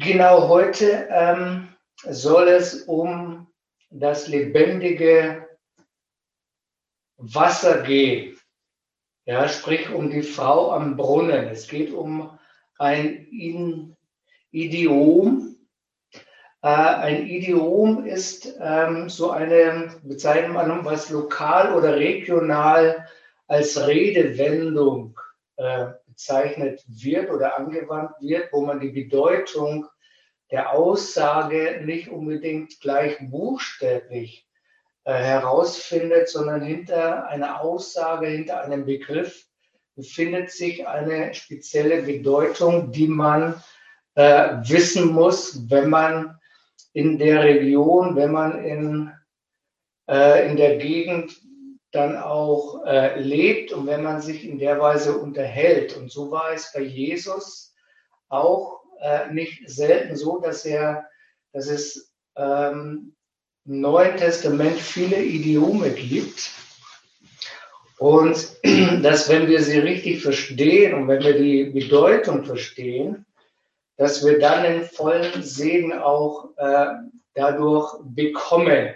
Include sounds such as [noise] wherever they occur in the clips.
Genau heute ähm, soll es um das lebendige Wasser gehen. Ja, sprich um die Frau am Brunnen. Es geht um ein Idiom. Äh, ein Idiom ist ähm, so eine Bezeichnung, was lokal oder regional als Redewendung äh, bezeichnet wird oder angewandt wird, wo man die Bedeutung der Aussage nicht unbedingt gleich buchstäblich äh, herausfindet, sondern hinter einer Aussage, hinter einem Begriff befindet sich eine spezielle Bedeutung, die man äh, wissen muss, wenn man in der Region, wenn man in, äh, in der Gegend dann auch äh, lebt und wenn man sich in der Weise unterhält. Und so war es bei Jesus auch äh, nicht selten so, dass er, dass es ähm, im Neuen Testament viele Idiome gibt. Und [clears throat] dass wenn wir sie richtig verstehen und wenn wir die Bedeutung verstehen, dass wir dann den vollen Segen auch äh, dadurch bekommen.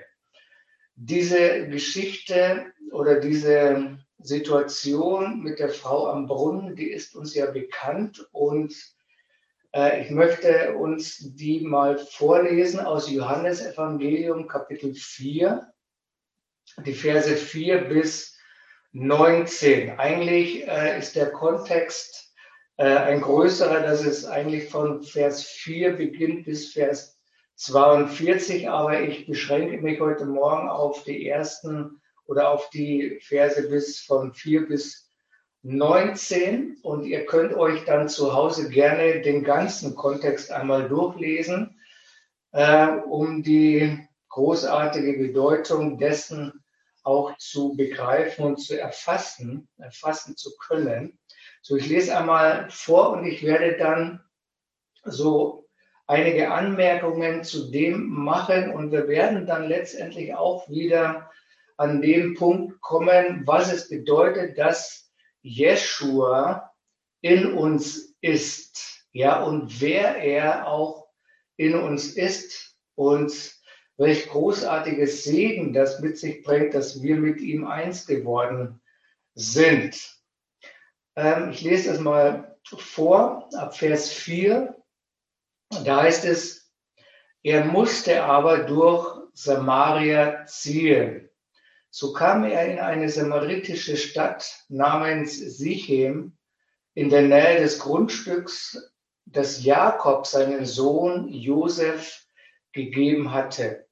Diese Geschichte oder diese Situation mit der Frau am Brunnen, die ist uns ja bekannt und äh, ich möchte uns die mal vorlesen aus Johannes Evangelium Kapitel 4, die Verse 4 bis 19. Eigentlich äh, ist der Kontext äh, ein größerer, dass es eigentlich von Vers 4 beginnt bis Vers 42, aber ich beschränke mich heute Morgen auf die ersten oder auf die Verse bis von 4 bis 19 und ihr könnt euch dann zu Hause gerne den ganzen Kontext einmal durchlesen, äh, um die großartige Bedeutung dessen auch zu begreifen und zu erfassen, erfassen zu können. So, ich lese einmal vor und ich werde dann so einige Anmerkungen zu dem machen und wir werden dann letztendlich auch wieder an den Punkt kommen, was es bedeutet, dass Jeshua in uns ist, ja, und wer er auch in uns ist und welch großartiges Segen das mit sich bringt, dass wir mit ihm eins geworden sind. Ähm, ich lese das mal vor, ab Vers 4. Da heißt es, er musste aber durch Samaria ziehen. So kam er in eine samaritische Stadt namens Sichem in der Nähe des Grundstücks, das Jakob seinen Sohn Josef gegeben hatte.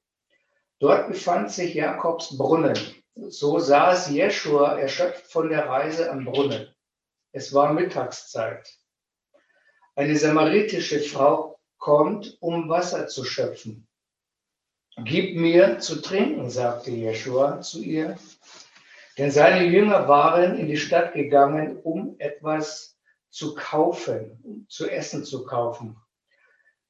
Dort befand sich Jakobs Brunnen. So saß Jeschua erschöpft von der Reise am Brunnen. Es war Mittagszeit. Eine samaritische Frau kommt, um Wasser zu schöpfen. Gib mir zu trinken, sagte Jeschua zu ihr. Denn seine Jünger waren in die Stadt gegangen, um etwas zu kaufen, zu essen zu kaufen.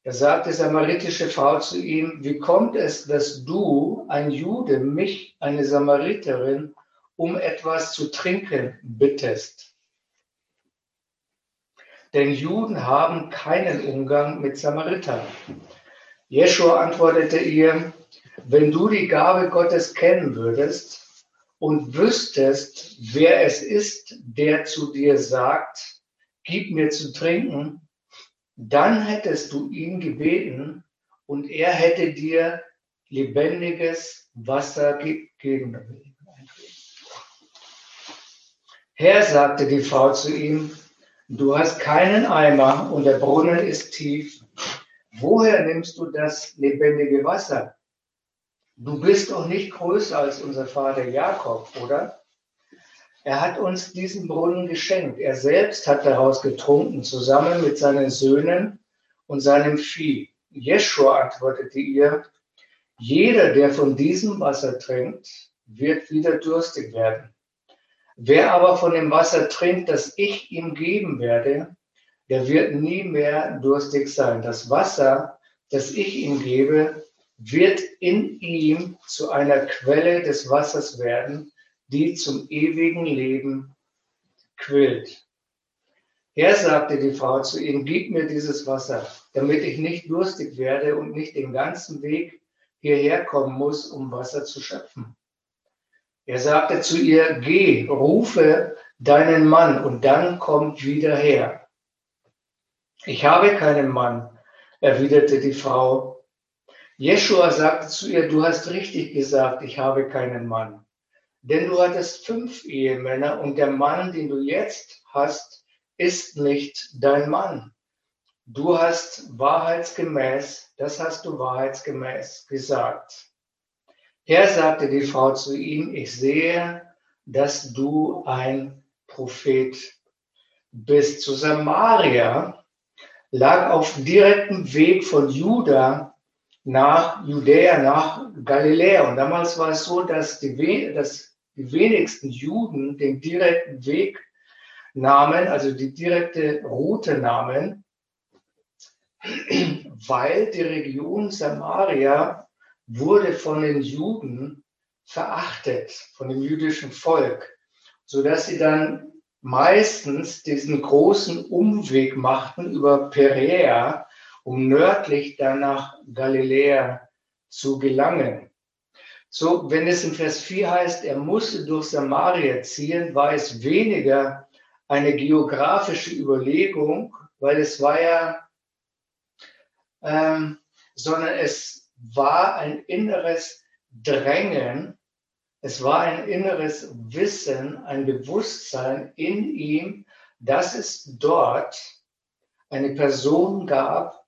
Da sagte die samaritische Frau zu ihm, wie kommt es, dass du, ein Jude, mich, eine Samariterin, um etwas zu trinken bittest? Denn Juden haben keinen Umgang mit Samaritern. Jeschua antwortete ihr, wenn du die Gabe Gottes kennen würdest und wüsstest, wer es ist, der zu dir sagt, gib mir zu trinken, dann hättest du ihn gebeten und er hätte dir lebendiges Wasser gegeben. Herr, sagte die Frau zu ihm, du hast keinen Eimer und der Brunnen ist tief. Woher nimmst du das lebendige Wasser? Du bist doch nicht größer als unser Vater Jakob, oder? Er hat uns diesen Brunnen geschenkt. Er selbst hat daraus getrunken, zusammen mit seinen Söhnen und seinem Vieh. Jeschua antwortete ihr, jeder, der von diesem Wasser trinkt, wird wieder durstig werden. Wer aber von dem Wasser trinkt, das ich ihm geben werde, der wird nie mehr durstig sein. Das Wasser, das ich ihm gebe, wird in ihm zu einer Quelle des Wassers werden, die zum ewigen Leben quillt. Herr sagte die Frau zu ihm, gib mir dieses Wasser, damit ich nicht durstig werde und nicht den ganzen Weg hierher kommen muss, um Wasser zu schöpfen. Er sagte zu ihr, geh, rufe deinen Mann und dann kommt wieder her. Ich habe keinen Mann, erwiderte die Frau. Jeschua sagte zu ihr, du hast richtig gesagt, ich habe keinen Mann. Denn du hattest fünf Ehemänner und der Mann, den du jetzt hast, ist nicht dein Mann. Du hast wahrheitsgemäß, das hast du wahrheitsgemäß gesagt. Herr sagte die Frau zu ihm, ich sehe, dass du ein Prophet bist. Zu Samaria lag auf direktem Weg von Juda nach Judäa, nach Galiläa. Und damals war es so, dass die, dass die wenigsten Juden den direkten Weg nahmen, also die direkte Route nahmen, weil die Region Samaria wurde von den Juden verachtet, von dem jüdischen Volk, so dass sie dann meistens diesen großen Umweg machten über Perea, um nördlich dann nach Galiläa zu gelangen. So, wenn es in Vers 4 heißt, er musste durch Samaria ziehen, war es weniger eine geografische Überlegung, weil es war ja, ähm, sondern es war ein inneres Drängen, es war ein inneres Wissen, ein Bewusstsein in ihm, dass es dort eine Person gab,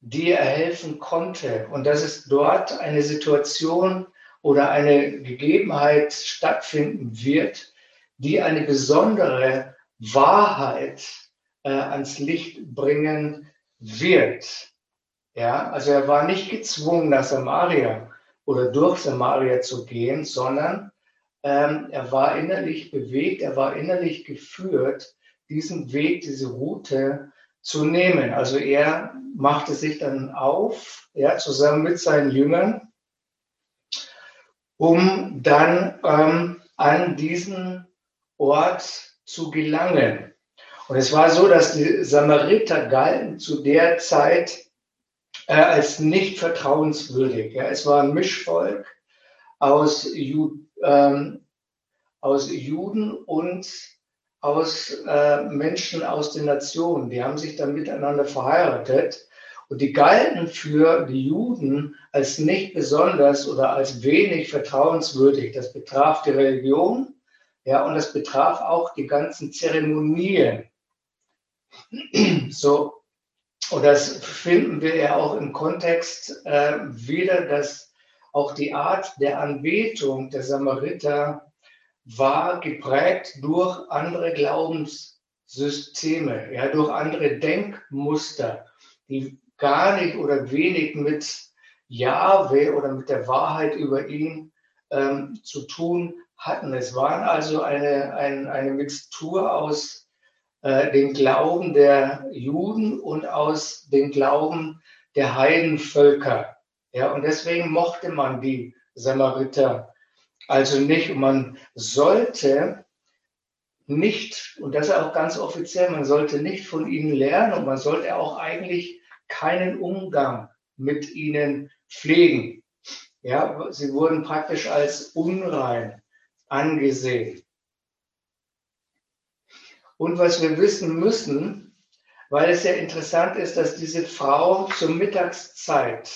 die er helfen konnte und dass es dort eine Situation oder eine Gegebenheit stattfinden wird, die eine besondere Wahrheit äh, ans Licht bringen wird. Ja, also er war nicht gezwungen, nach Samaria oder durch Samaria zu gehen, sondern ähm, er war innerlich bewegt, er war innerlich geführt, diesen Weg, diese Route zu nehmen. Also er machte sich dann auf, ja, zusammen mit seinen Jüngern, um dann ähm, an diesen Ort zu gelangen. Und es war so, dass die Samariter galten zu der Zeit äh, als nicht vertrauenswürdig. Ja. Es war ein Mischvolk aus, Ju, ähm, aus Juden und aus äh, Menschen aus den Nationen. Die haben sich dann miteinander verheiratet und die galten für die Juden als nicht besonders oder als wenig vertrauenswürdig. Das betraf die Religion, ja, und das betraf auch die ganzen Zeremonien. [clears throat] So, und das finden wir ja auch im Kontext äh, wieder, dass auch die Art der Anbetung der Samariter war geprägt durch andere Glaubenssysteme, ja, durch andere Denkmuster, die gar nicht oder wenig mit Jahwe oder mit der Wahrheit über ihn ähm, zu tun hatten. Es waren also eine, ein, eine Mixtur aus äh, dem Glauben der Juden und aus dem Glauben der Heidenvölker. Ja, und deswegen mochte man die Samariter also nicht. Und man sollte nicht, und das ist auch ganz offiziell, man sollte nicht von ihnen lernen und man sollte auch eigentlich keinen Umgang mit ihnen pflegen. Ja, sie wurden praktisch als unrein angesehen. Und was wir wissen müssen, weil es ja interessant ist, dass diese Frau zur Mittagszeit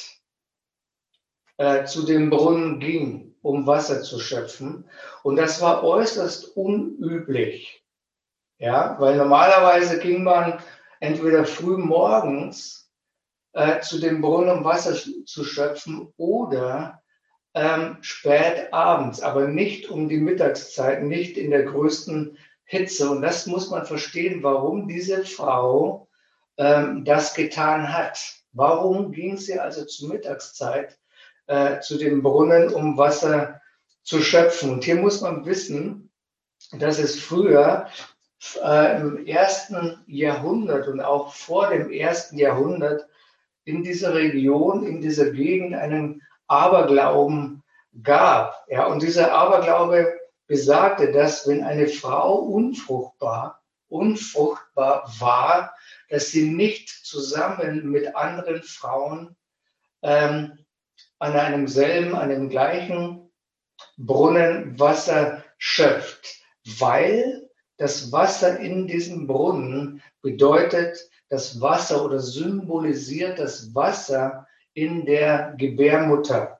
äh, zu dem Brunnen ging, um Wasser zu schöpfen. Und das war äußerst unüblich. Ja, weil normalerweise ging man entweder früh morgens äh, zu dem Brunnen, um Wasser zu schöpfen, oder ähm, spät abends, aber nicht um die Mittagszeit, nicht in der größten Hitze. Und das muss man verstehen, warum diese Frau ähm, das getan hat. Warum ging sie also zur Mittagszeit äh, zu dem Brunnen, um Wasser zu schöpfen? Und hier muss man wissen, dass es früher äh, im ersten Jahrhundert und auch vor dem ersten Jahrhundert in dieser Region, in dieser Gegend einen Aberglauben gab. Ja, und dieser Aberglaube besagte, dass wenn eine Frau unfruchtbar unfruchtbar war, dass sie nicht zusammen mit anderen Frauen ähm, an einem selben, an dem gleichen Brunnen Wasser schöpft, weil das Wasser in diesem Brunnen bedeutet das Wasser oder symbolisiert das Wasser in der Gebärmutter.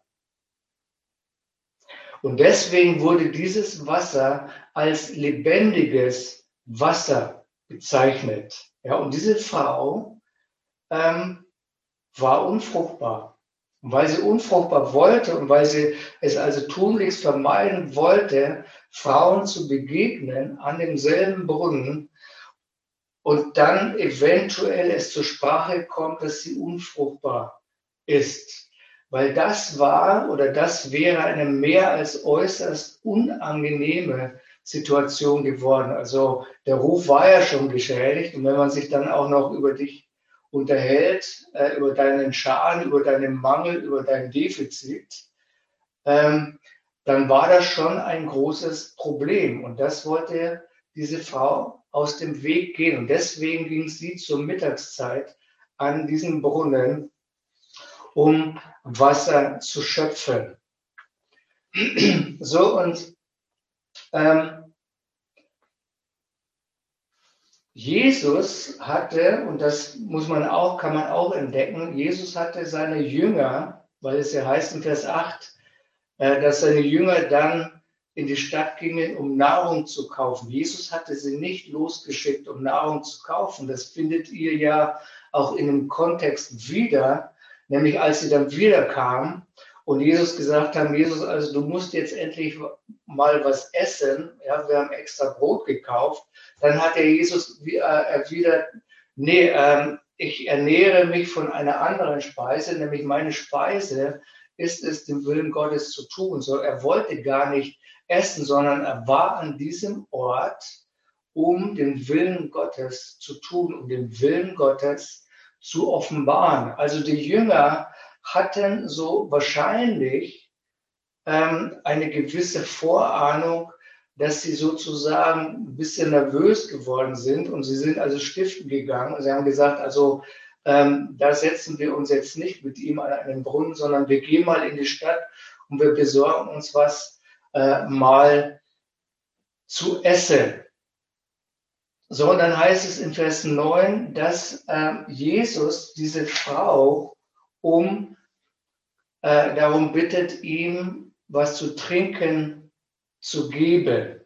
Und deswegen wurde dieses Wasser als lebendiges Wasser bezeichnet. Ja, und diese Frau ähm, war unfruchtbar. Und weil sie unfruchtbar wollte und weil sie es also tunlichst vermeiden wollte, Frauen zu begegnen an demselben Brunnen und dann eventuell es zur Sprache kommt, dass sie unfruchtbar ist. Weil das war oder das wäre eine mehr als äußerst unangenehme Situation geworden. Also der Ruf war ja schon geschädigt und wenn man sich dann auch noch über dich unterhält, äh, über deinen Schaden, über deinen Mangel, über dein Defizit, ähm, dann war das schon ein großes Problem. Und das wollte diese Frau aus dem Weg gehen. Und deswegen ging sie zur Mittagszeit an diesen Brunnen, um Wasser zu schöpfen. So, und ähm, Jesus hatte, und das muss man auch, kann man auch entdecken, Jesus hatte seine Jünger, weil es ja heißt in Vers 8, äh, dass seine Jünger dann in die Stadt gingen, um Nahrung zu kaufen. Jesus hatte sie nicht losgeschickt, um Nahrung zu kaufen. Das findet ihr ja auch in dem Kontext wieder, nämlich als sie dann wieder kamen und Jesus gesagt haben, Jesus, also du musst jetzt endlich mal was essen. Ja, wir haben extra Brot gekauft. Dann hat der Jesus äh, erwidert, nee, ähm, ich ernähre mich von einer anderen Speise, nämlich meine Speise ist es, den Willen Gottes zu tun. So, er wollte gar nicht essen, sondern er war an diesem Ort, um den Willen Gottes zu tun, um den Willen Gottes zu offenbaren. Also die Jünger hatten so wahrscheinlich ähm, eine gewisse Vorahnung, dass sie sozusagen ein bisschen nervös geworden sind und sie sind also stiften gegangen und sie haben gesagt, also ähm, da setzen wir uns jetzt nicht mit ihm an einen Brunnen, sondern wir gehen mal in die Stadt und wir besorgen uns was äh, mal zu essen. So, und dann heißt es in Vers 9, dass äh, Jesus diese Frau um äh, darum bittet, ihm was zu trinken zu geben.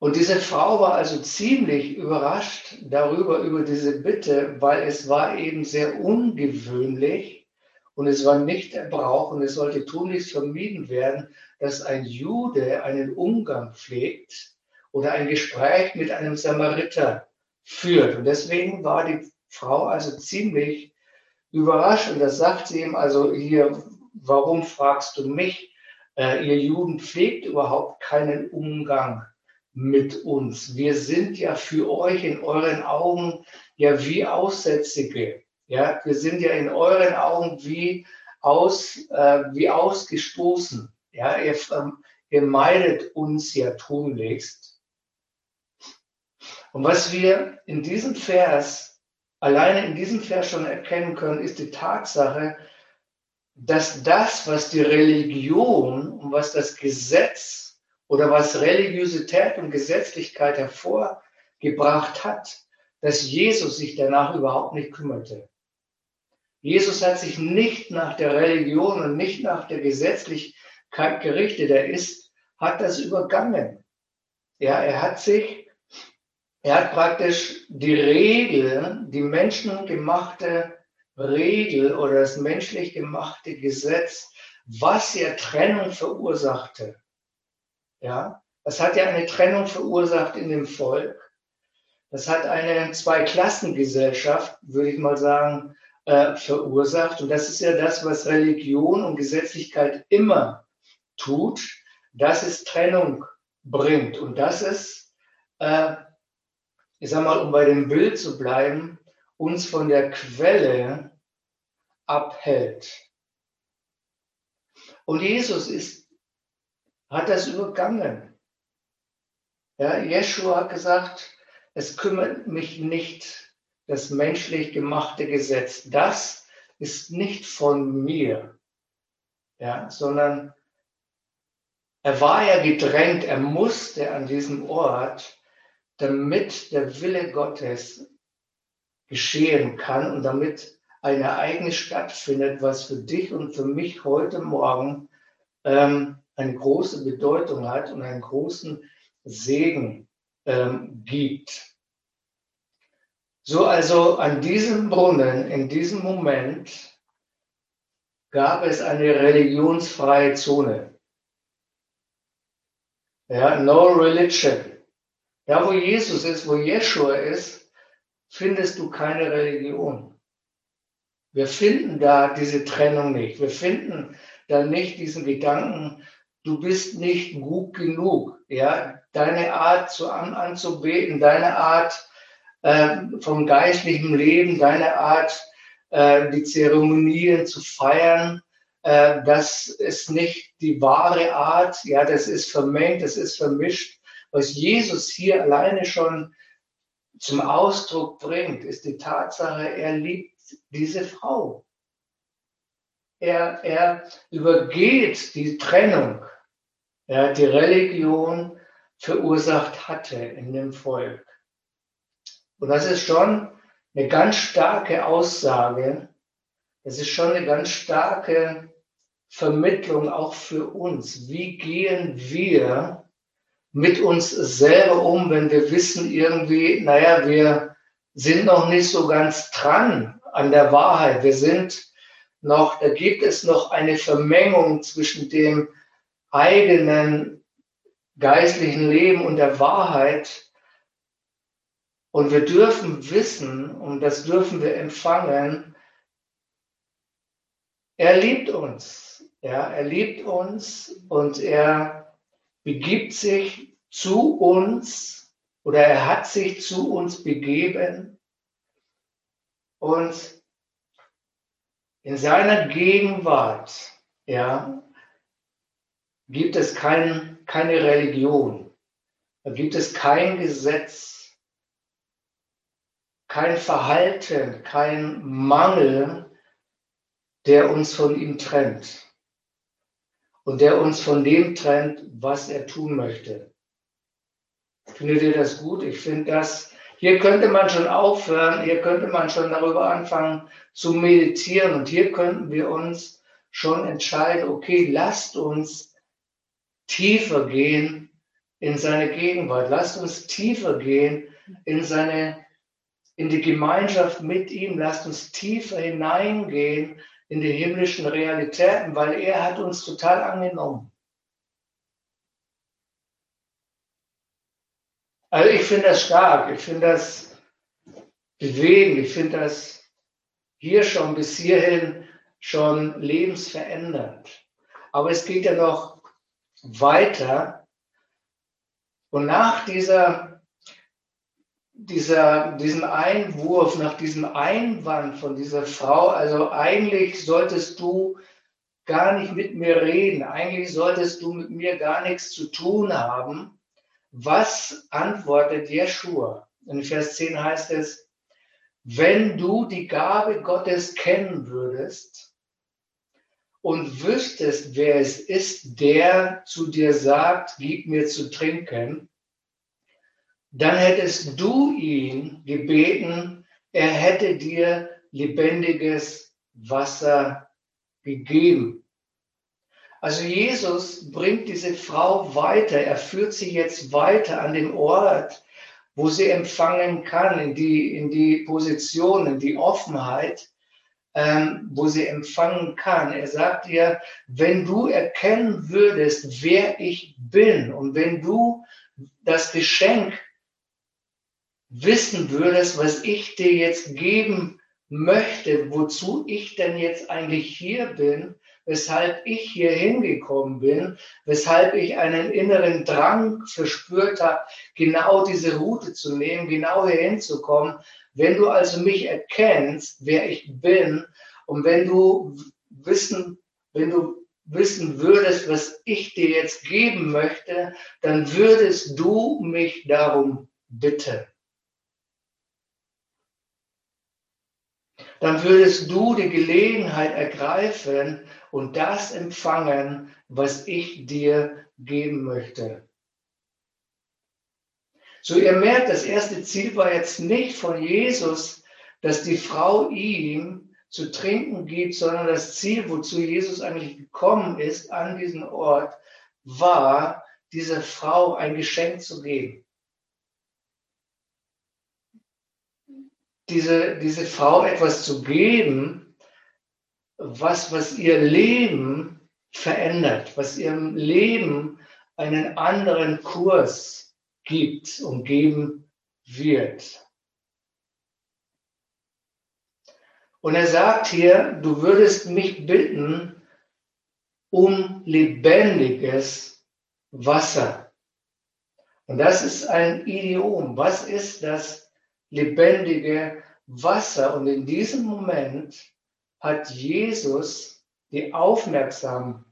Und diese Frau war also ziemlich überrascht darüber, über diese Bitte, weil es war eben sehr ungewöhnlich und es war nicht der Brauch und es sollte tunlichst vermieden werden, dass ein Jude einen Umgang pflegt oder ein Gespräch mit einem Samariter führt. Und deswegen war die Frau also ziemlich überrascht und das sagt sie ihm also hier, warum fragst du mich? Äh, ihr Juden pflegt überhaupt keinen Umgang mit uns. Wir sind ja für euch in euren Augen ja wie Aussätzige. Ja, wir sind ja in euren Augen wie aus, äh, wie ausgestoßen. Ja, ihr, ähm, ihr meidet uns ja tunlichst. Und was wir in diesem Vers, alleine in diesem Vers schon erkennen können, ist die Tatsache, dass das, was die Religion und was das Gesetz oder was Religiosität und Gesetzlichkeit hervorgebracht hat, dass Jesus sich danach überhaupt nicht kümmerte. Jesus hat sich nicht nach der Religion und nicht nach der Gesetzlichkeit gerichtet. Er ist, hat das übergangen. Ja, er hat sich, er hat praktisch die Regel, die menschengemachte Regel oder das menschlich gemachte Gesetz, was ja Trennung verursachte, ja, das hat ja eine Trennung verursacht in dem Volk. Das hat eine Zweiklassengesellschaft, würde ich mal sagen, äh, verursacht. Und das ist ja das, was Religion und Gesetzlichkeit immer tut, dass es Trennung bringt. Und das ist, äh, ich sag mal, um bei dem Bild zu bleiben, uns von der Quelle abhält. Und Jesus ist hat das übergangen. Ja, Jeshua hat gesagt, es kümmert mich nicht das menschlich gemachte Gesetz. Das ist nicht von mir, ja, sondern er war ja gedrängt, er musste an diesem Ort, damit der Wille Gottes geschehen kann und damit ein Ereignis stattfindet, was für dich und für mich heute Morgen ähm, eine große Bedeutung hat und einen großen Segen ähm, gibt. So also an diesem Brunnen, in diesem Moment, gab es eine religionsfreie Zone. Ja, no religion. Da, wo Jesus ist, wo Jeshua ist, findest du keine Religion. Wir finden da diese Trennung nicht. Wir finden da nicht diesen Gedanken, du bist nicht gut genug. Ja, deine Art zu an, anzubeten, deine Art äh, vom geistlichen Leben, deine Art, äh, die Zeremonien zu feiern, äh, das ist nicht die wahre Art. Ja, das ist vermengt, das ist vermischt. Was Jesus hier alleine schon zum Ausdruck bringt, ist die Tatsache, er liebt diese Frau. Er, er übergeht die Trennung, ja, die Religion verursacht hatte in dem Volk. Und das ist schon eine ganz starke Aussage. Das ist schon eine ganz starke Vermittlung auch für uns. Wie gehen wir mit uns selber um, wenn wir wissen irgendwie, naja, wir sind noch nicht so ganz dran an der Wahrheit. Wir sind noch, da gibt es noch eine Vermengung zwischen dem eigenen geistlichen Leben und der Wahrheit. Und wir dürfen wissen, und das dürfen wir empfangen, er liebt uns. Ja, er liebt uns und er begibt sich zu uns oder er hat sich zu uns begeben. Und in seiner Gegenwart, ja, gibt es kein, keine Religion, da gibt es kein Gesetz, kein Verhalten, kein Mangel, der uns von ihm trennt und der uns von dem trennt, was er tun möchte. Findet ihr das gut? Ich finde das, hier könnte man schon aufhören, hier könnte man schon darüber anfangen zu meditieren und hier könnten wir uns schon entscheiden, okay, lasst uns tiefer gehen in seine Gegenwart, lasst uns tiefer gehen in seine in die Gemeinschaft mit ihm. Lasst uns tiefer hineingehen in die himmlischen Realitäten, weil er hat uns total angenommen. Also ich finde das stark, ich finde das bewegend, ich finde das hier schon bis hierhin schon lebensverändernd. Aber es geht ja noch weiter. Und nach dieser dieser, diesen Einwurf, nach diesem Einwand von dieser Frau, also eigentlich solltest du gar nicht mit mir reden, eigentlich solltest du mit mir gar nichts zu tun haben. Was antwortet Jeschua? In Vers 10 heißt es, wenn du die Gabe Gottes kennen würdest und wüsstest, wer es ist, der zu dir sagt, gib mir zu trinken, dann hättest du ihn gebeten, er hätte dir lebendiges Wasser gegeben. Also Jesus bringt diese Frau weiter, er führt sie jetzt weiter an den Ort, wo sie empfangen kann, in die, in die Position, in die Offenheit, ähm, wo sie empfangen kann. Er sagt ihr, wenn du erkennen würdest, wer ich bin und wenn du das Geschenk wissen würdest, was ich dir jetzt geben möchte, wozu ich denn jetzt eigentlich hier bin, weshalb ich hier hingekommen bin, weshalb ich einen inneren Drang verspürt habe, genau diese Route zu nehmen, genau hier hinzukommen. Wenn du also mich erkennst, wer ich bin, und wenn du wissen, wenn du wissen würdest, was ich dir jetzt geben möchte, dann würdest du mich darum bitten. Dann würdest du die Gelegenheit ergreifen und das empfangen, was ich dir geben möchte. So, ihr merkt, das erste Ziel war jetzt nicht von Jesus, dass die Frau ihm zu trinken gibt, sondern das Ziel, wozu Jesus eigentlich gekommen ist an diesen Ort, war, dieser Frau ein Geschenk zu geben. Diese, diese Frau etwas zu geben, was, was ihr Leben verändert, was ihrem Leben einen anderen Kurs gibt und geben wird. Und er sagt hier, du würdest mich bitten um lebendiges Wasser. Und das ist ein Idiom. Was ist das lebendige Wasser? Und in diesem Moment hat Jesus die Aufmerksamkeit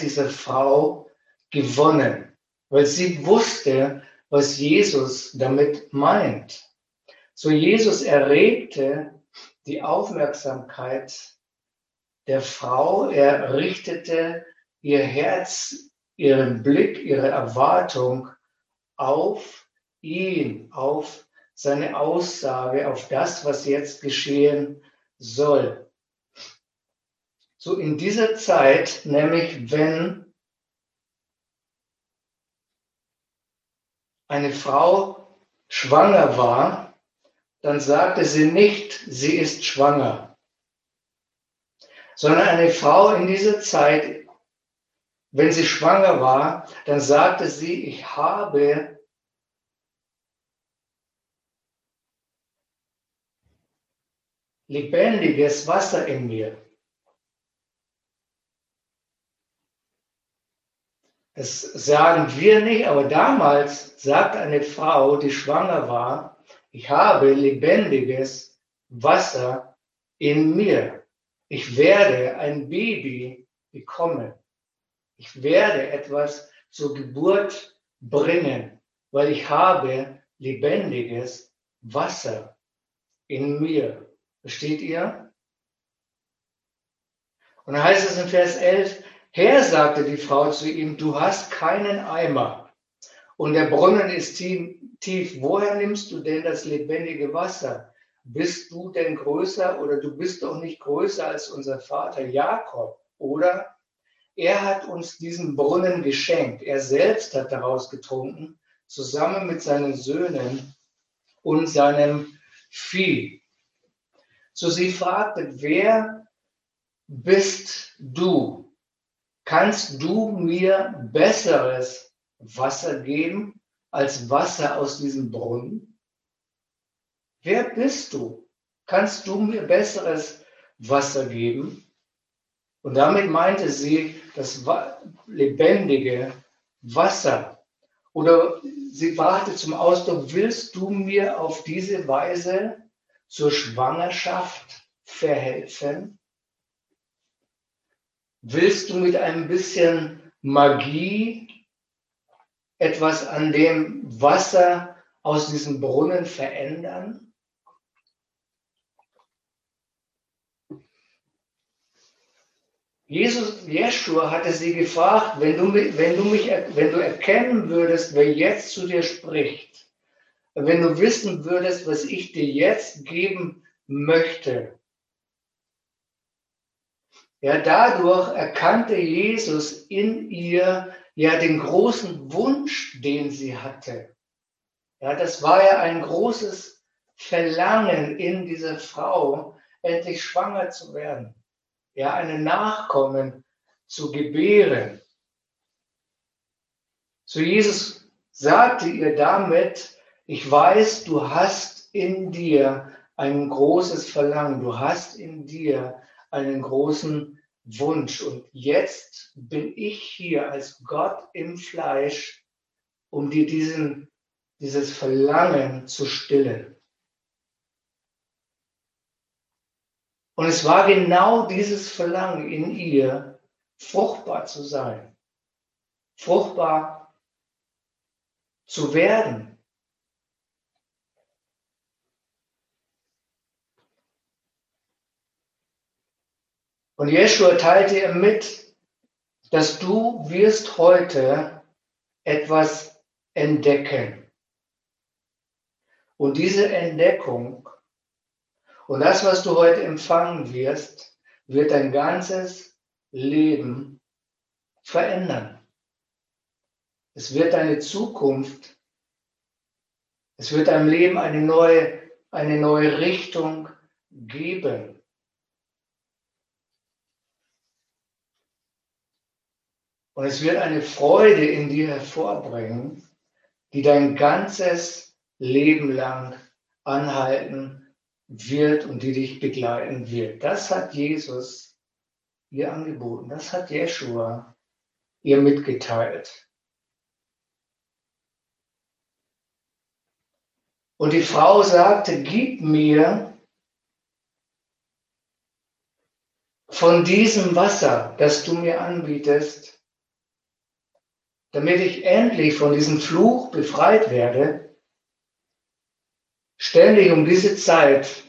dieser Frau gewonnen weil sie wusste, was Jesus damit meint. So Jesus erregte die Aufmerksamkeit der Frau, er richtete ihr Herz, ihren Blick, ihre Erwartung auf ihn, auf seine Aussage, auf das, was jetzt geschehen soll. So in dieser Zeit, nämlich wenn eine Frau schwanger war, dann sagte sie nicht, sie ist schwanger, sondern eine Frau in dieser Zeit, wenn sie schwanger war, dann sagte sie, ich habe lebendiges Wasser in mir. Das sagen wir nicht, aber damals sagt eine Frau, die schwanger war, ich habe lebendiges Wasser in mir. Ich werde ein Baby bekommen. Ich werde etwas zur Geburt bringen, weil ich habe lebendiges Wasser in mir. Versteht ihr? Und dann heißt es in Vers 11, Herr, sagte die Frau zu ihm, du hast keinen Eimer und der Brunnen ist tief. Woher nimmst du denn das lebendige Wasser? Bist du denn größer oder du bist doch nicht größer als unser Vater Jakob, oder? Er hat uns diesen Brunnen geschenkt. Er selbst hat daraus getrunken, zusammen mit seinen Söhnen und seinem Vieh. So sie fragte, wer bist du? kannst du mir besseres Wasser geben als Wasser aus diesem Brunnen? Wer bist du? Kannst du mir besseres Wasser geben? Und damit meinte sie das lebendige Wasser. Oder sie brachte zum Ausdruck, willst du mir auf diese Weise zur Schwangerschaft verhelfen? Willst du mit ein bisschen Magie etwas an dem Wasser aus diesem Brunnen verändern? Jesus, Jeschua hatte sie gefragt, wenn du, wenn, du mich, wenn du erkennen würdest, wer jetzt zu dir spricht, wenn du wissen würdest, was ich dir jetzt geben möchte, ja, dadurch erkannte Jesus in ihr ja den großen Wunsch, den sie hatte. Ja, das war ja ein großes Verlangen in dieser Frau, endlich schwanger zu werden. Ja, einen Nachkommen zu gebären. So Jesus sagte ihr damit, ich weiß, du hast in dir ein großes Verlangen, du hast in dir einen großen Wunsch. Und jetzt bin ich hier als Gott im Fleisch, um dir diesen, dieses Verlangen zu stillen. Und es war genau dieses Verlangen in ihr, fruchtbar zu sein, fruchtbar zu werden. Und Jeschua teilte ihr mit, dass du wirst heute etwas entdecken. Und diese Entdeckung und das, was du heute empfangen wirst, wird dein ganzes Leben verändern. Es wird deine Zukunft, es wird deinem Leben eine neue, eine neue Richtung geben. Und es wird eine Freude in dir hervorbringen, die dein ganzes Leben lang anhalten wird und die dich begleiten wird. Das hat Jesus ihr angeboten. Das hat Jeshua ihr mitgeteilt. Und die Frau sagte, gib mir von diesem Wasser, das du mir anbietest, damit ich endlich von diesem Fluch befreit werde ständig um diese Zeit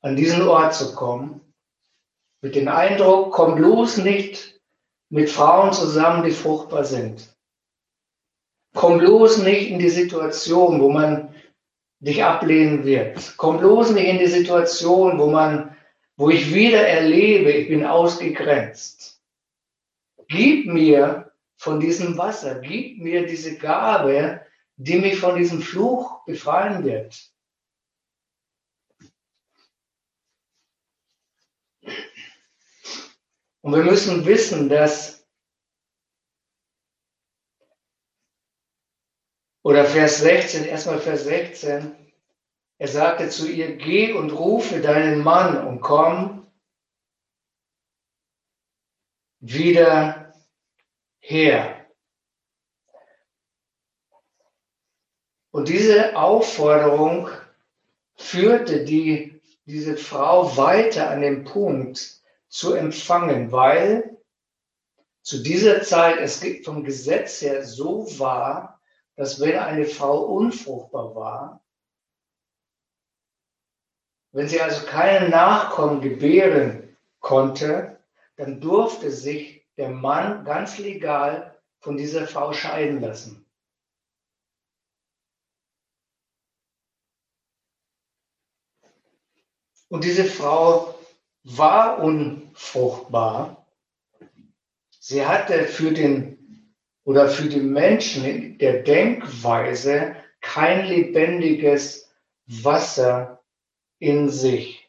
an diesen Ort zu kommen, mit dem Eindruck, komm bloß nicht mit Frauen zusammen, die fruchtbar sind. Komm bloß nicht in die Situation, wo man dich ablehnen wird. Komm bloß nicht in die Situation, wo man, wo ich wieder erlebe, ich bin ausgegrenzt. Gib mir von diesem Wasser, gib mir diese Gabe, die mich von diesem Fluch befreien wird. Und wir müssen wissen, dass, oder Vers 16, erstmal Vers 16, er sagte zu ihr, geh und rufe deinen Mann und komm wieder her. Und diese Aufforderung führte die, diese Frau weiter an den Punkt zu empfangen, weil zu dieser Zeit es vom Gesetz her so war, dass wenn eine Frau unfruchtbar war, wenn sie also keinen Nachkommen gebären konnte, dann durfte sich der Mann ganz legal von dieser Frau scheiden lassen. Und diese Frau war unfruchtbar. Sie hatte für den oder für die Menschen in der Denkweise kein lebendiges Wasser in sich.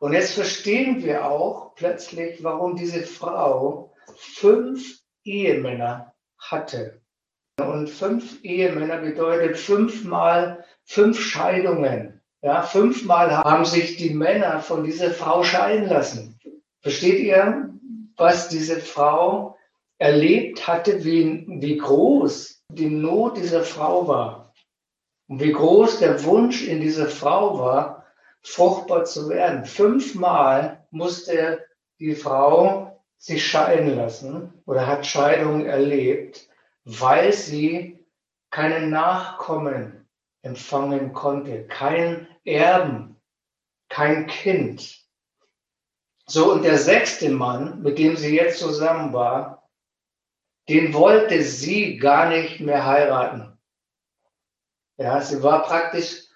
Und jetzt verstehen wir auch plötzlich, warum diese Frau fünf Ehemänner hatte. Und fünf Ehemänner bedeutet fünfmal fünf Scheidungen. Ja, fünfmal haben sich die Männer von dieser Frau scheiden lassen. Versteht ihr, was diese Frau erlebt hatte, wie, wie groß die Not dieser Frau war und wie groß der Wunsch in dieser Frau war, fruchtbar zu werden. Fünfmal musste die Frau sich scheiden lassen oder hat Scheidung erlebt, weil sie keine Nachkommen empfangen konnte, kein Erben, kein Kind. So, und der sechste Mann, mit dem sie jetzt zusammen war, den wollte sie gar nicht mehr heiraten. Ja, sie war praktisch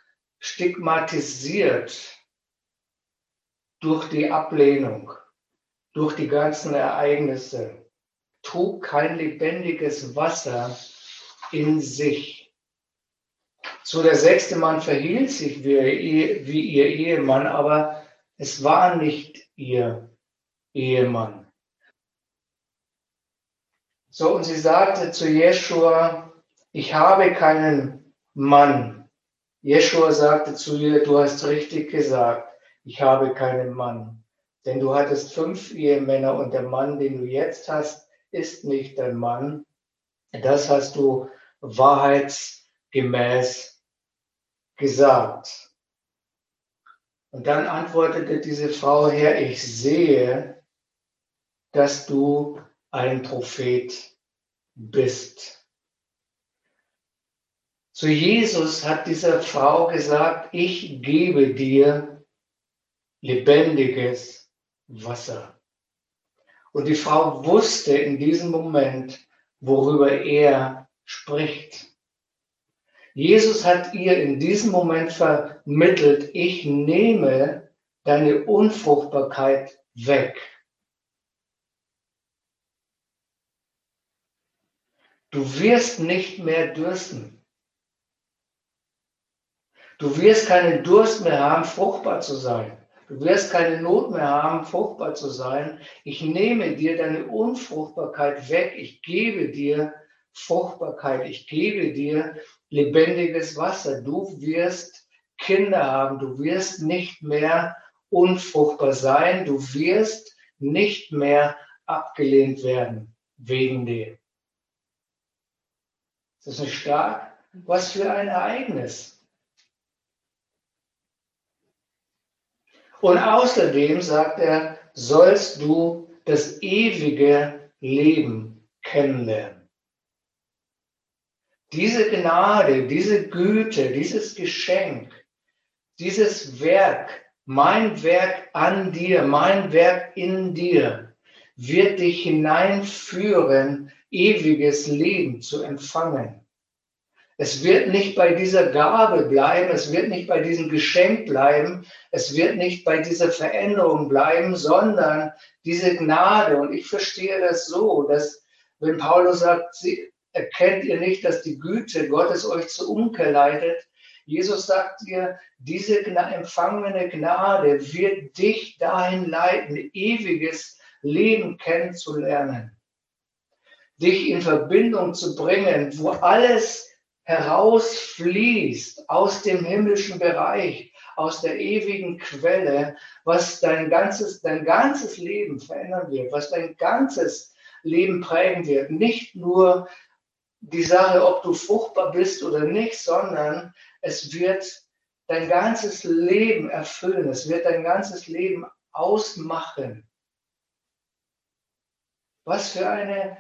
stigmatisiert durch die Ablehnung, durch die ganzen Ereignisse, trug kein lebendiges Wasser in sich. So der sechste Mann verhielt sich wie, wie ihr Ehemann, aber es war nicht ihr Ehemann. So, und sie sagte zu Jeschua, ich habe keinen Mann. Jeschua sagte zu ihr, du hast richtig gesagt, ich habe keinen Mann. Denn du hattest fünf Ehemänner und der Mann, den du jetzt hast, ist nicht dein Mann. Das hast du wahrheitsgemäß gesagt. Und dann antwortete diese Frau, Herr, ich sehe, dass du ein Prophet bist. Zu Jesus hat diese Frau gesagt, ich gebe dir lebendiges Wasser. Und die Frau wusste in diesem Moment, worüber er spricht. Jesus hat ihr in diesem Moment vermittelt, ich nehme deine Unfruchtbarkeit weg. Du wirst nicht mehr dürsten. Du wirst keinen Durst mehr haben, fruchtbar zu sein. Du wirst keine Not mehr haben, fruchtbar zu sein. Ich nehme dir deine Unfruchtbarkeit weg. Ich gebe dir Fruchtbarkeit. Ich gebe dir lebendiges Wasser. Du wirst Kinder haben. Du wirst nicht mehr unfruchtbar sein. Du wirst nicht mehr abgelehnt werden wegen dem. Ist das nicht stark? Was für ein Ereignis. Und außerdem, sagt er, sollst du das ewige Leben kennenlernen. Diese Gnade, diese Güte, dieses Geschenk, dieses Werk, mein Werk an dir, mein Werk in dir, wird dich hineinführen, ewiges Leben zu empfangen. Es wird nicht bei dieser Gabe bleiben, es wird nicht bei diesem Geschenk bleiben, es wird nicht bei dieser Veränderung bleiben, sondern diese Gnade. Und ich verstehe das so, dass wenn Paulus sagt, sie, erkennt ihr nicht, dass die Güte Gottes euch zur Umkehr leitet, Jesus sagt dir, diese empfangene Gnade wird dich dahin leiten, ewiges Leben kennenzulernen, dich in Verbindung zu bringen, wo alles herausfließt aus dem himmlischen Bereich, aus der ewigen Quelle, was dein ganzes, dein ganzes Leben verändern wird, was dein ganzes Leben prägen wird. Nicht nur die Sache, ob du fruchtbar bist oder nicht, sondern es wird dein ganzes Leben erfüllen. Es wird dein ganzes Leben ausmachen. Was für eine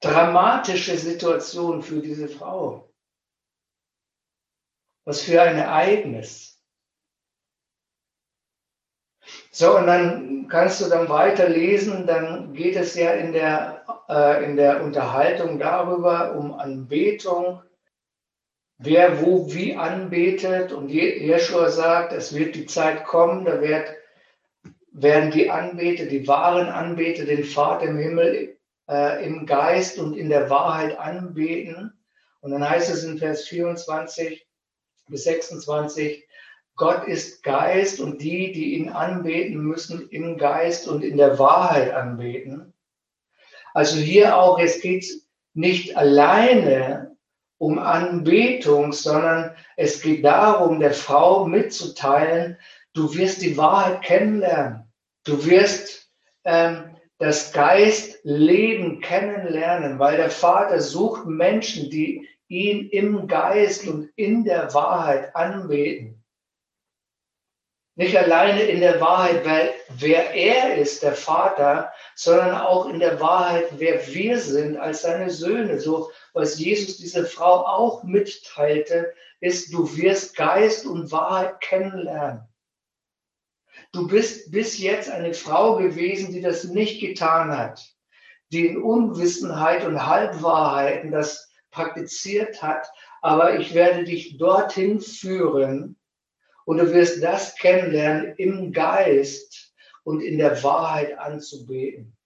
dramatische Situation für diese Frau. Was für ein Ereignis. So, und dann kannst du dann weiterlesen, dann geht es ja in der, äh, in der Unterhaltung darüber, um Anbetung, wer wo wie anbetet. Und Jeschua sagt, es wird die Zeit kommen, da wird, werden die Anbeter, die wahren Anbeter, den Vater im Himmel äh, im Geist und in der Wahrheit anbeten. Und dann heißt es in Vers 24, bis 26, Gott ist Geist und die, die ihn anbeten, müssen im Geist und in der Wahrheit anbeten. Also hier auch, es geht nicht alleine um Anbetung, sondern es geht darum, der Frau mitzuteilen, du wirst die Wahrheit kennenlernen. Du wirst ähm, das Geistleben kennenlernen, weil der Vater sucht Menschen, die ihn im Geist und in der Wahrheit anbeten. Nicht alleine in der Wahrheit, wer, wer er ist, der Vater, sondern auch in der Wahrheit, wer wir sind als seine Söhne. So, was Jesus diese Frau auch mitteilte, ist, du wirst Geist und Wahrheit kennenlernen. Du bist bis jetzt eine Frau gewesen, die das nicht getan hat, die in Unwissenheit und Halbwahrheiten das praktiziert hat, aber ich werde dich dorthin führen und du wirst das kennenlernen, im Geist und in der Wahrheit anzubeten.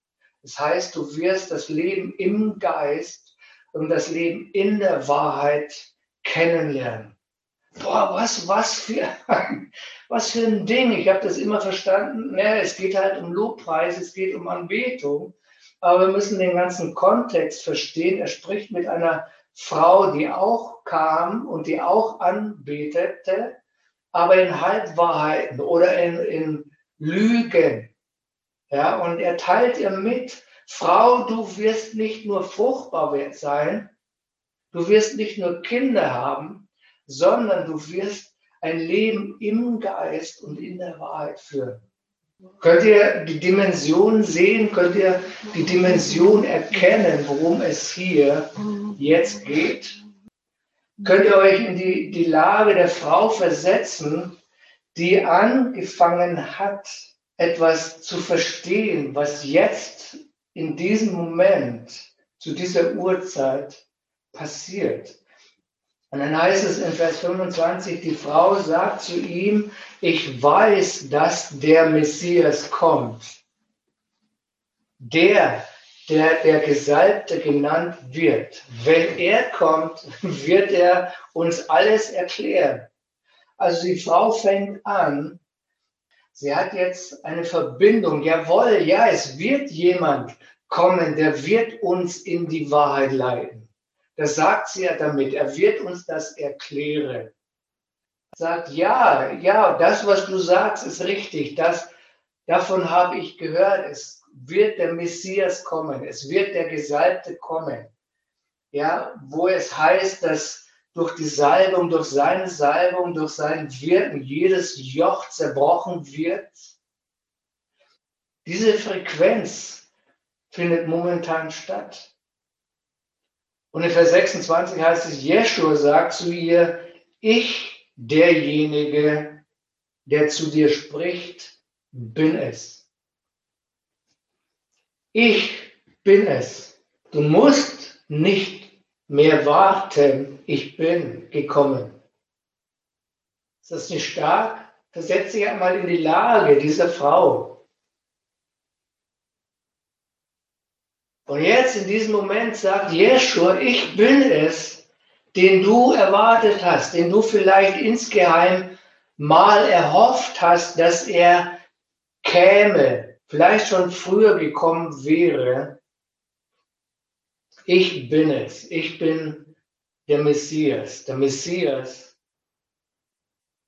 Das heißt, du wirst das Leben im Geist und das Leben in der Wahrheit kennenlernen. Boah, was, was für, was für ein Ding. Ich habe das immer verstanden. Ja, es geht halt um Lobpreis, es geht um Anbetung. Aber wir müssen den ganzen Kontext verstehen. Er spricht mit einer Frau, die auch kam und die auch anbetete, aber in Halbwahrheiten oder in, in Lügen. Ja, und er teilt ihr mit, Frau, du wirst nicht nur fruchtbar sein, du wirst nicht nur Kinder haben, sondern du wirst ein Leben im Geist und in der Wahrheit führen. Könnt ihr die Dimension sehen? Könnt ihr die Dimension erkennen, worum es hier jetzt geht? Könnt ihr euch in die, die Lage der Frau versetzen, die angefangen hat, etwas zu verstehen, was jetzt in diesem Moment, zu dieser Uhrzeit passiert? Und dann heißt es in Vers 25, die Frau sagt zu ihm, ich weiß, dass der Messias kommt. Der, der der Gesalbte genannt wird. Wenn er kommt, [laughs] wird er uns alles erklären. Also die Frau fängt an, sie hat jetzt eine Verbindung. Jawohl, ja, es wird jemand kommen, der wird uns in die Wahrheit leiten. Das sagt sie ja damit. Er wird uns das erklären. Sagt, ja, ja, das, was du sagst, ist richtig. Das, davon habe ich gehört. Es wird der Messias kommen. Es wird der Gesalbte kommen. Ja, wo es heißt, dass durch die Salbung, durch seine Salbung, durch sein Wirken jedes Joch zerbrochen wird. Diese Frequenz findet momentan statt. Und in Vers 26 heißt es, Jeschua sagt zu ihr, ich, derjenige, der zu dir spricht, bin es. Ich bin es. Du musst nicht mehr warten, ich bin gekommen. Ist das nicht stark? Versetze dich einmal in die Lage dieser Frau. Und jetzt in diesem Moment sagt Jeschua, ich bin es, den du erwartet hast, den du vielleicht insgeheim mal erhofft hast, dass er käme, vielleicht schon früher gekommen wäre. Ich bin es, ich bin der Messias. Der Messias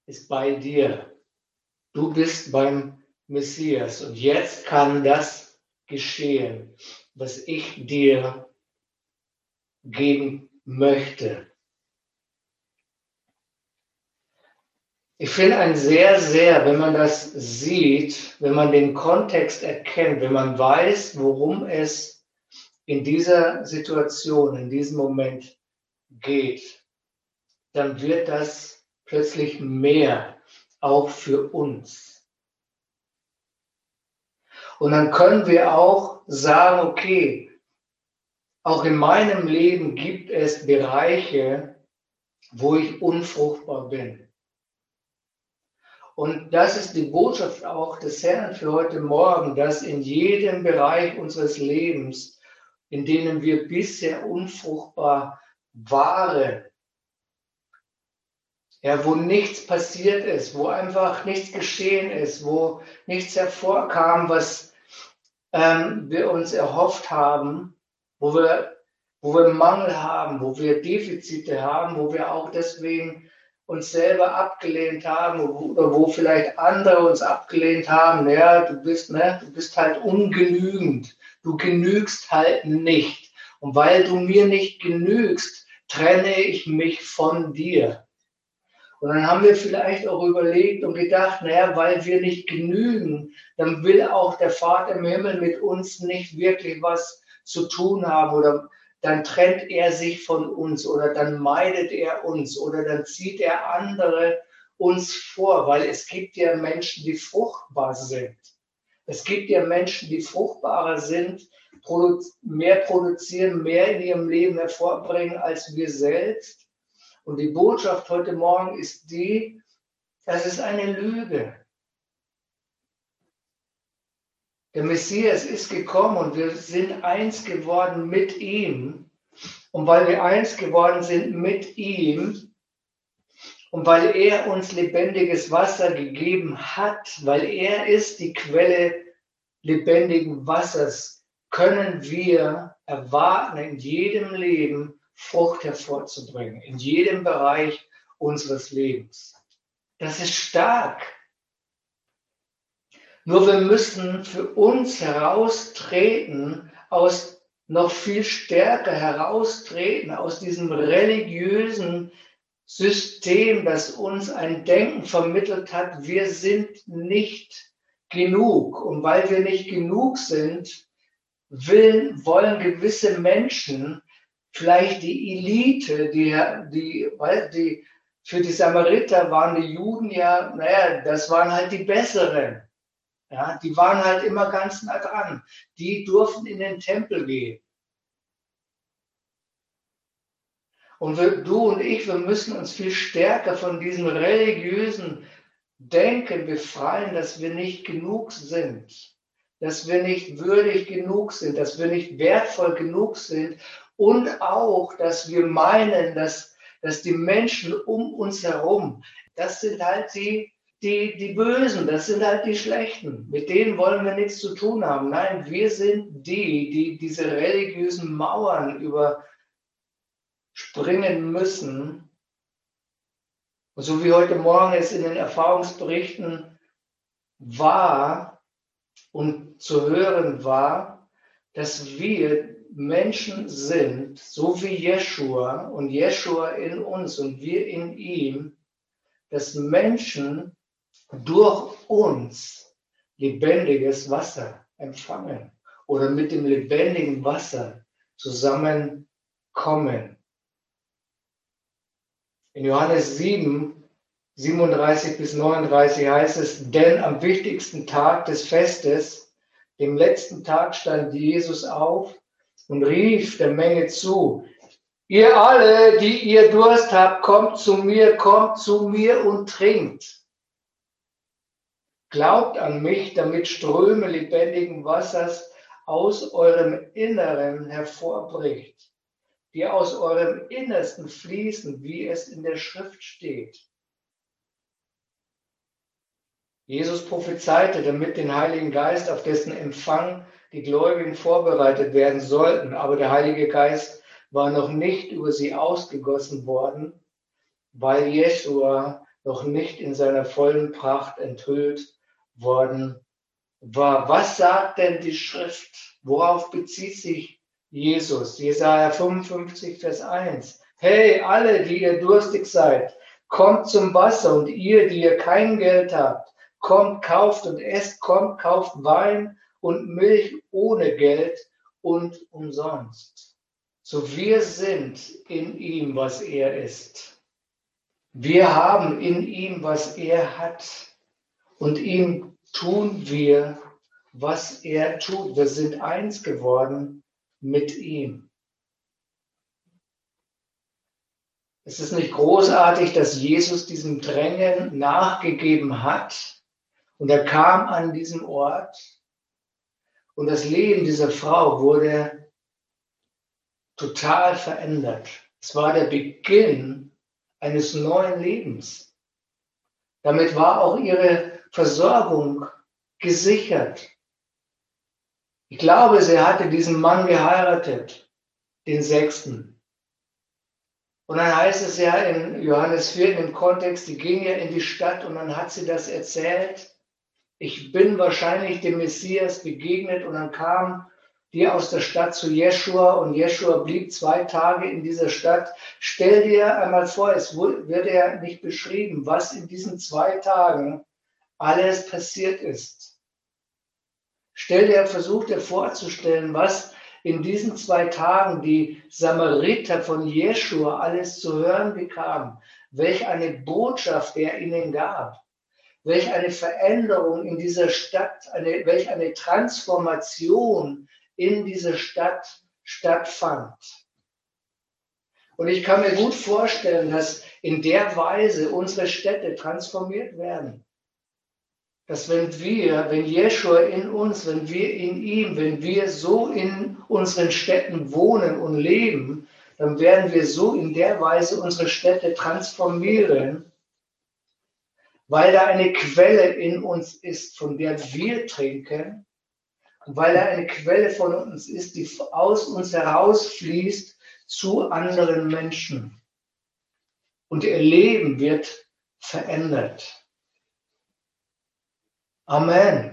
ist bei dir. Du bist beim Messias. Und jetzt kann das geschehen was ich dir geben möchte. Ich finde ein sehr, sehr, wenn man das sieht, wenn man den Kontext erkennt, wenn man weiß, worum es in dieser Situation, in diesem Moment geht, dann wird das plötzlich mehr, auch für uns. Und dann können wir auch sagen, okay, auch in meinem Leben gibt es Bereiche, wo ich unfruchtbar bin. Und das ist die Botschaft auch des Herrn für heute Morgen, dass in jedem Bereich unseres Lebens, in denen wir bisher unfruchtbar waren, ja, wo nichts passiert ist, wo einfach nichts geschehen ist, wo nichts hervorkam, was ähm, wir uns erhofft haben, wo wir, wo wir Mangel haben, wo wir Defizite haben, wo wir auch deswegen uns selber abgelehnt haben oder wo vielleicht andere uns abgelehnt haben. Ja, du bist, ne, du bist halt ungenügend. Du genügst halt nicht. Und weil du mir nicht genügst, trenne ich mich von dir. Und dann haben wir vielleicht auch überlegt und gedacht, naja, weil wir nicht genügen, dann will auch der Vater im Himmel mit uns nicht wirklich was zu tun haben oder dann trennt er sich von uns oder dann meidet er uns oder dann zieht er andere uns vor, weil es gibt ja Menschen, die fruchtbar sind. Es gibt ja Menschen, die fruchtbarer sind, mehr produzieren, mehr in ihrem Leben hervorbringen als wir selbst. Und die Botschaft heute Morgen ist die, das ist eine Lüge. Der Messias ist gekommen und wir sind eins geworden mit ihm. Und weil wir eins geworden sind mit ihm und weil er uns lebendiges Wasser gegeben hat, weil er ist die Quelle lebendigen Wassers, können wir erwarten in jedem Leben, Frucht hervorzubringen in jedem Bereich unseres Lebens. Das ist stark. Nur wir müssen für uns heraustreten, aus noch viel stärker heraustreten aus diesem religiösen System, das uns ein Denken vermittelt hat, wir sind nicht genug. Und weil wir nicht genug sind, will, wollen gewisse Menschen, vielleicht die Elite, die, die, die, für die Samariter waren die Juden ja, naja, das waren halt die Besseren. Ja, die waren halt immer ganz nah dran. Die durften in den Tempel gehen. Und wir, du und ich, wir müssen uns viel stärker von diesem religiösen Denken befreien, dass wir nicht genug sind, dass wir nicht würdig genug sind, dass wir nicht wertvoll genug sind und auch, dass wir meinen, dass, dass die Menschen um uns herum, das sind halt die, die, die Bösen, das sind halt die Schlechten. Mit denen wollen wir nichts zu tun haben. Nein, wir sind die, die diese religiösen Mauern überspringen müssen. Und so wie heute Morgen es in den Erfahrungsberichten war und zu hören war, dass wir Menschen sind, so wie Jeshua und Jeshua in uns und wir in ihm, dass Menschen durch uns lebendiges Wasser empfangen oder mit dem lebendigen Wasser zusammenkommen. In Johannes 7, 37 bis 39 heißt es, denn am wichtigsten Tag des Festes, dem letzten Tag, stand Jesus auf und rief der Menge zu, ihr alle, die ihr Durst habt, kommt zu mir, kommt zu mir und trinkt. Glaubt an mich, damit Ströme lebendigen Wassers aus eurem Inneren hervorbricht, die aus eurem Innersten fließen, wie es in der Schrift steht. Jesus prophezeite, damit den Heiligen Geist, auf dessen Empfang die Gläubigen vorbereitet werden sollten, aber der Heilige Geist war noch nicht über sie ausgegossen worden, weil Jeshua noch nicht in seiner vollen Pracht enthüllt worden war. Was sagt denn die Schrift? Worauf bezieht sich Jesus? Jesaja 55, Vers 1. Hey, alle, die ihr durstig seid, kommt zum Wasser und ihr, die ihr kein Geld habt, kommt, kauft und esst, kommt, kauft Wein und Milch ohne Geld und umsonst. So wir sind in ihm, was er ist. Wir haben in ihm, was er hat. Und ihm tun wir, was er tut. Wir sind eins geworden mit ihm. Es ist nicht großartig, dass Jesus diesem Drängen nachgegeben hat und er kam an diesem Ort und das Leben dieser Frau wurde total verändert. Es war der Beginn eines neuen Lebens. Damit war auch ihre Versorgung gesichert. Ich glaube, sie hatte diesen Mann geheiratet, den sechsten. Und dann heißt es ja in Johannes 4 im Kontext, die ging ja in die Stadt und dann hat sie das erzählt. Ich bin wahrscheinlich dem Messias begegnet und dann kam die aus der Stadt zu Jeschua und Jeschua blieb zwei Tage in dieser Stadt. Stell dir einmal vor, es wird ja nicht beschrieben, was in diesen zwei Tagen alles passiert ist. Stell dir, versuch dir vorzustellen, was in diesen zwei Tagen die Samariter von Jeschua alles zu hören bekamen, welch eine Botschaft er ihnen gab, welch eine Veränderung in dieser Stadt, eine, welch eine Transformation in dieser Stadt stattfand. Und ich kann mir gut vorstellen, dass in der Weise unsere Städte transformiert werden dass wenn wir, wenn Jeshua in uns, wenn wir in ihm, wenn wir so in unseren Städten wohnen und leben, dann werden wir so in der Weise unsere Städte transformieren, weil da eine Quelle in uns ist, von der wir trinken, weil da eine Quelle von uns ist, die aus uns herausfließt zu anderen Menschen. Und ihr Leben wird verändert. Amen.